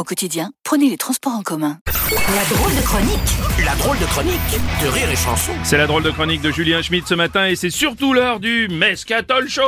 Au quotidien, prenez les transports en commun. La drôle de chronique La drôle de chronique de Rire et Chanson. C'est la drôle de chronique de Julien Schmidt ce matin et c'est surtout l'heure du Mescatol Show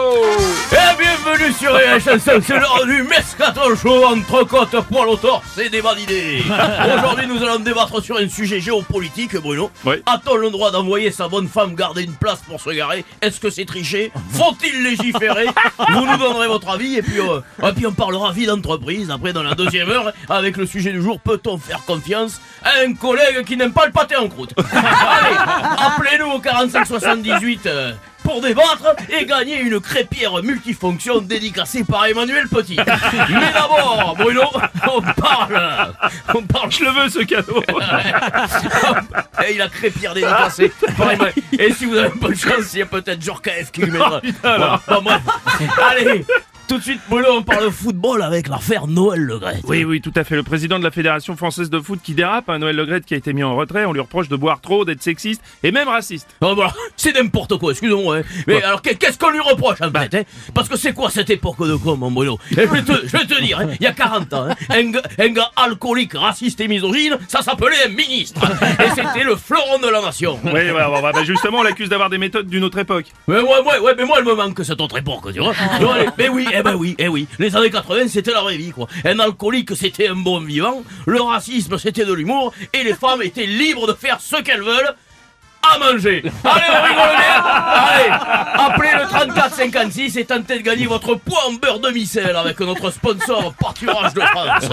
Et bienvenue sur Rire et Chanson, c'est l'heure du Mescaton Show entre côtes, poil au torse et débat d'idées. Aujourd'hui, nous allons débattre sur un sujet géopolitique, Bruno. Oui. A-t-on le droit d'envoyer sa bonne femme garder une place pour se garer? Est-ce que c'est tricher Faut-il légiférer? Vous nous donnerez votre avis et puis, euh, et puis on parlera vie d'entreprise après dans la deuxième heure avec le sujet du jour. Peut-on faire confiance à un collègue qui n'aime pas le pâté en croûte Allez, appelez-nous au 45 78 euh, pour débattre et gagner une crêpière multifonction dédicacée par Emmanuel Petit. Mais d'abord, Bruno, on parle. On parle. Je le veux ce cadeau Et il a crêpière dédicacée par Emmanuel. Et si vous avez pas de chance, il y a peut-être Jorkaev qui lui mettra. Voilà. Bon, bref. Allez, tout de suite, Bruno, on parle football avec l'affaire Noël Le Gret. Oui, oui, tout à fait. Le président de la Fédération Française de Foot qui dérape, un Noël Legrette qui a été mis en retrait, on lui reproche de boire trop, d'être sexiste et même raciste. Oh, voilà, c'est n'importe quoi, excusez-moi. hein. Mais alors, qu'est- qu'est-ce qu'on lui reproche en fait hein? Parce que c'est quoi cette époque de con, mon je, vais te, je vais te dire, hein, il y a 40 ans, hein, un, gars, un gars alcoolique, raciste et misogyne, ça s'appelait un ministre. Et c'était le fleuron de la nation. Oui, ouais, bah, justement, on l'accuse d'avoir des méthodes d'une autre époque. Mais ouais, ouais, ouais, mais moi, elle me manque cette autre époque, tu vois. Tu vois, allez, mais oui, eh ben oui, eh oui. Les années 80, c'était la vraie vie, quoi. Un alcoolique, c'était un bon vivant. Le racisme, c'était de l'humour. Et les femmes étaient libres de faire ce qu'elles veulent. À manger. Allez, on rigole bien. Allez, appelez le 3456 et tentez de gagner votre poids en beurre demi-sel avec notre sponsor Pâturage de France.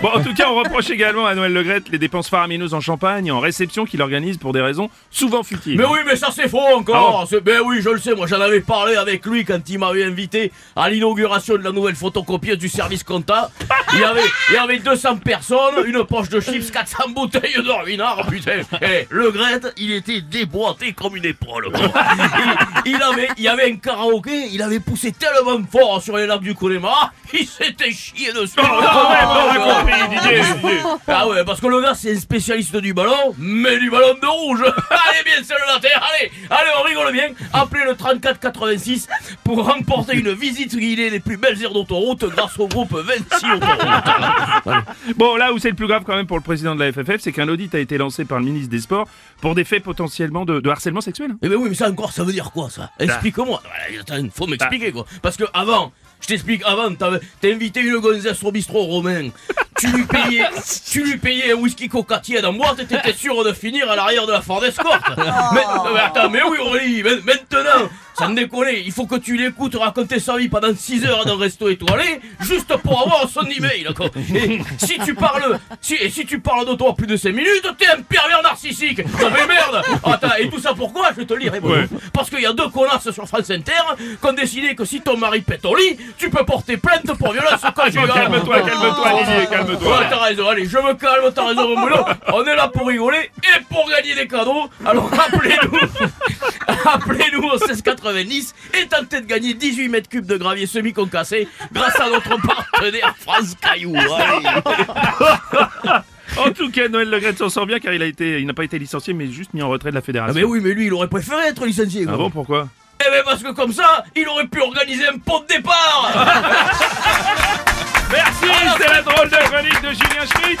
Bon, en tout cas, on reproche également à Noël Legrette les dépenses faramineuses en champagne et en réception qu'il organise pour des raisons souvent futiles. Mais oui, mais ça c'est faux encore. C'est- Ben oui, je le sais. Moi, j'en avais parlé avec lui quand il m'avait invité à l'inauguration de la nouvelle photocopieuse du service compta. Il y avait, il y avait 200 personnes, une poche de chips, 400 bouteilles de ruinard. Putain, Eh, le Grette, il était déboîté comme une. Il, il avait, il y avait un karaoké. Il avait poussé tellement fort sur les lacs du Connemara, il s'était chié dessus. Oh, quand même, on a compris, Didier, Didier. Ah ouais, parce que le gars c'est un spécialiste du ballon, mais du ballon de rouge. allez bien, c'est le terre, allez, allez, on rigole bien. Appelez le 3486 pour remporter une visite guidée des plus belles aires d'autoroute grâce au groupe 26 autoroutes. Bon, là où c'est le plus grave quand même pour le président de la FFF, c'est qu'un audit a été lancé par le ministre des Sports pour des faits potentiellement de, de harcèlement sexuel. Eh ben oui, mais ça encore, ça veut dire quoi ça? Explique-moi. Voilà, attends, faut m'expliquer quoi. Parce que avant, je t'explique, avant, t'as invité une gonzesse au bistrot romain. Tu lui payais, tu lui payais un whisky coca tiède en boîte et t'étais sûr de finir à l'arrière de la Ford Escort. Mais, mais attends, mais oui Aurélie, maintenant, sans déconner, il faut que tu l'écoutes raconter sa vie pendant 6 heures dans un resto étoilé, juste pour avoir son email. quoi. Et si tu parles, si, et si tu parles de toi plus de 5 minutes, t'es un pervers narcissique. Non mais merde Attends, et tout ça pourquoi Je vais te lire. Ouais. Parce qu'il y a deux connasses sur France Inter qui ont décidé que si ton mari pète au lit, tu peux porter plainte pour violence conjugale. calme-toi, calme-toi, Didier, calme-toi. Ouais, t'as raison, allez, je me calme, t'as raison, mon boulot. On est là pour rigoler et pour gagner des cadeaux. Alors appelez-nous, appelez-nous au 1690 et tentez de gagner 18 mètres cubes de gravier semi-concassé grâce à notre partenaire France Caillou. Allez. En tout cas, Noël Legrette s'en sort bien car il a été, il n'a pas été licencié mais juste mis en retrait de la Ah fédération. mais oui, mais lui, il aurait préféré être licencié. Ah quoi. bon, pourquoi? Eh ben parce que comme ça, il aurait pu organiser un pot de départ. Merci, c'est la drôle de chronique de Julien Schmitt